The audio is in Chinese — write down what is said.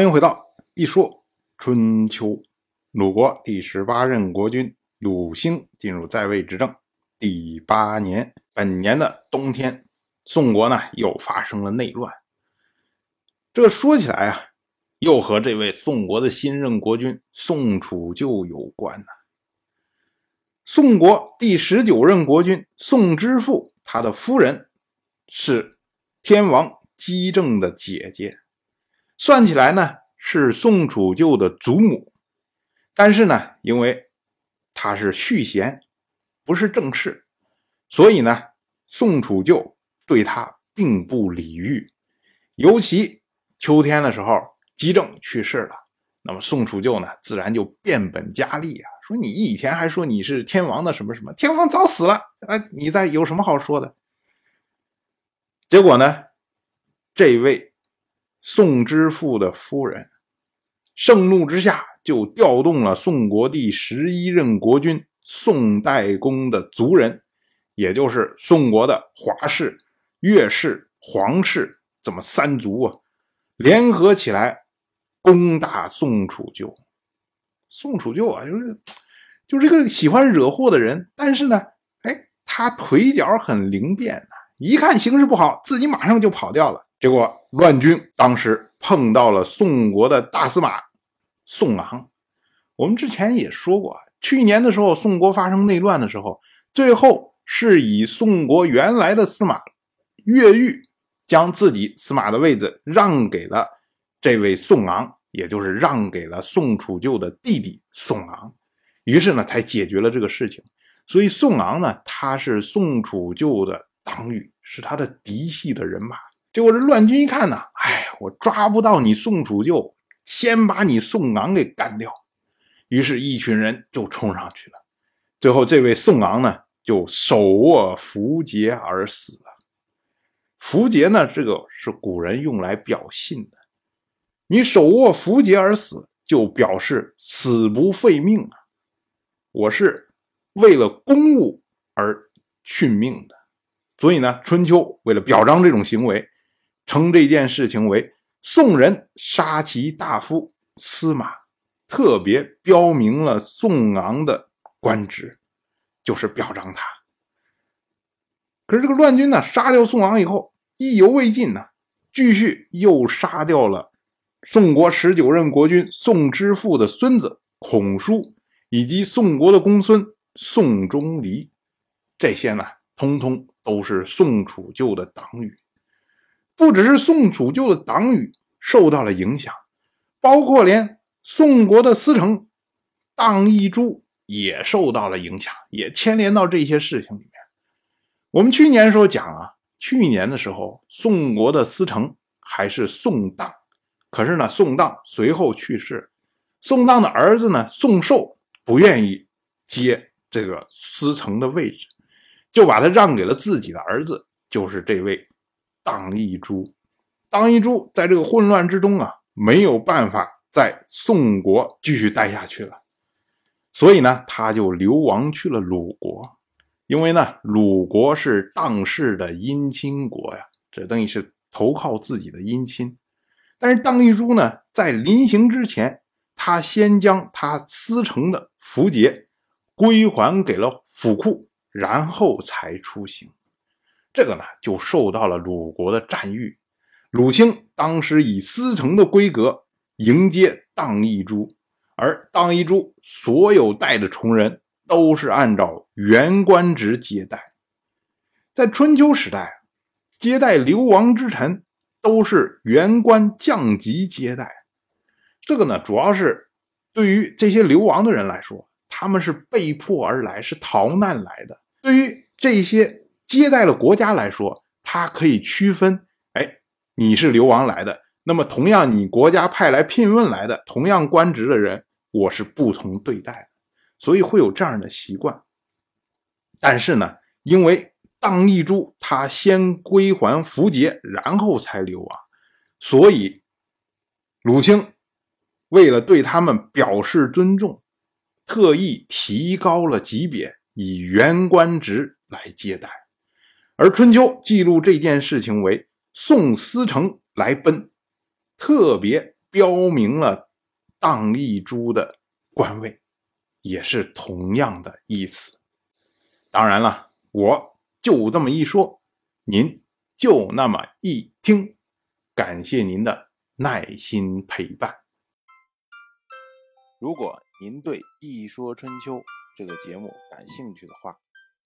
欢迎回到一说春秋。鲁国第十八任国君鲁兴进入在位执政第八年，本年的冬天，宋国呢又发生了内乱。这说起来啊，又和这位宋国的新任国君宋楚就有关呢。宋国第十九任国君宋之父，他的夫人是天王姬政的姐姐。算起来呢，是宋楚旧的祖母，但是呢，因为他是续弦，不是正室，所以呢，宋楚就对他并不礼遇。尤其秋天的时候，姬政去世了，那么宋楚就呢，自然就变本加厉啊，说你以前还说你是天王的什么什么，天王早死了啊，你在有什么好说的？结果呢，这位。宋之父的夫人盛怒之下，就调动了宋国第十一任国君宋代公的族人，也就是宋国的华氏、岳氏、黄氏这么三族啊，联合起来攻打宋楚就。宋楚就啊，就是就这个喜欢惹祸的人，但是呢，哎，他腿脚很灵便呐，一看形势不好，自己马上就跑掉了。结果乱军当时碰到了宋国的大司马宋昂。我们之前也说过，去年的时候宋国发生内乱的时候，最后是以宋国原来的司马越狱将自己司马的位子让给了这位宋昂，也就是让给了宋楚就的弟弟宋昂，于是呢才解决了这个事情。所以宋昂呢，他是宋楚就的党羽，是他的嫡系的人马。结果这乱军一看呢，哎，我抓不到你宋楚就，先把你宋昂给干掉。于是，一群人就冲上去了。最后，这位宋昂呢，就手握符节而死了。符节呢，这个是古人用来表信的。你手握符节而死，就表示死不废命啊！我是为了公务而殉命的。所以呢，春秋为了表彰这种行为。称这件事情为宋人杀其大夫司马，特别标明了宋昂的官职，就是表彰他。可是这个乱军呢，杀掉宋昂以后，意犹未尽呢，继续又杀掉了宋国十九任国君宋之父的孙子孔叔，以及宋国的公孙宋钟离，这些呢，通通都是宋楚旧的党羽。不只是宋楚旧的党羽受到了影响，包括连宋国的司城党义珠也受到了影响，也牵连到这些事情里面。我们去年时候讲啊，去年的时候宋国的司城还是宋荡，可是呢，宋荡随后去世，宋荡的儿子呢宋寿不愿意接这个司城的位置，就把他让给了自己的儿子，就是这位。党义珠，党义珠在这个混乱之中啊，没有办法在宋国继续待下去了，所以呢，他就流亡去了鲁国。因为呢，鲁国是当氏的姻亲国呀，这等于是投靠自己的姻亲。但是当一珠呢，在临行之前，他先将他司城的符节归还给了府库，然后才出行。这个呢，就受到了鲁国的赞誉。鲁兴当时以司城的规格迎接荡义珠，而荡义珠所有带的重人都是按照原官职接待。在春秋时代，接待流亡之臣都是原官降级接待。这个呢，主要是对于这些流亡的人来说，他们是被迫而来，是逃难来的。对于这些。接待了国家来说，他可以区分，哎，你是流亡来的，那么同样你国家派来聘问来的同样官职的人，我是不同对待的，所以会有这样的习惯。但是呢，因为当义珠他先归还符节，然后才流亡，所以鲁清为了对他们表示尊重，特意提高了级别，以原官职来接待。而春秋记录这件事情为宋司城来奔，特别标明了当一株的官位，也是同样的意思。当然了，我就这么一说，您就那么一听。感谢您的耐心陪伴。如果您对《一说春秋》这个节目感兴趣的话，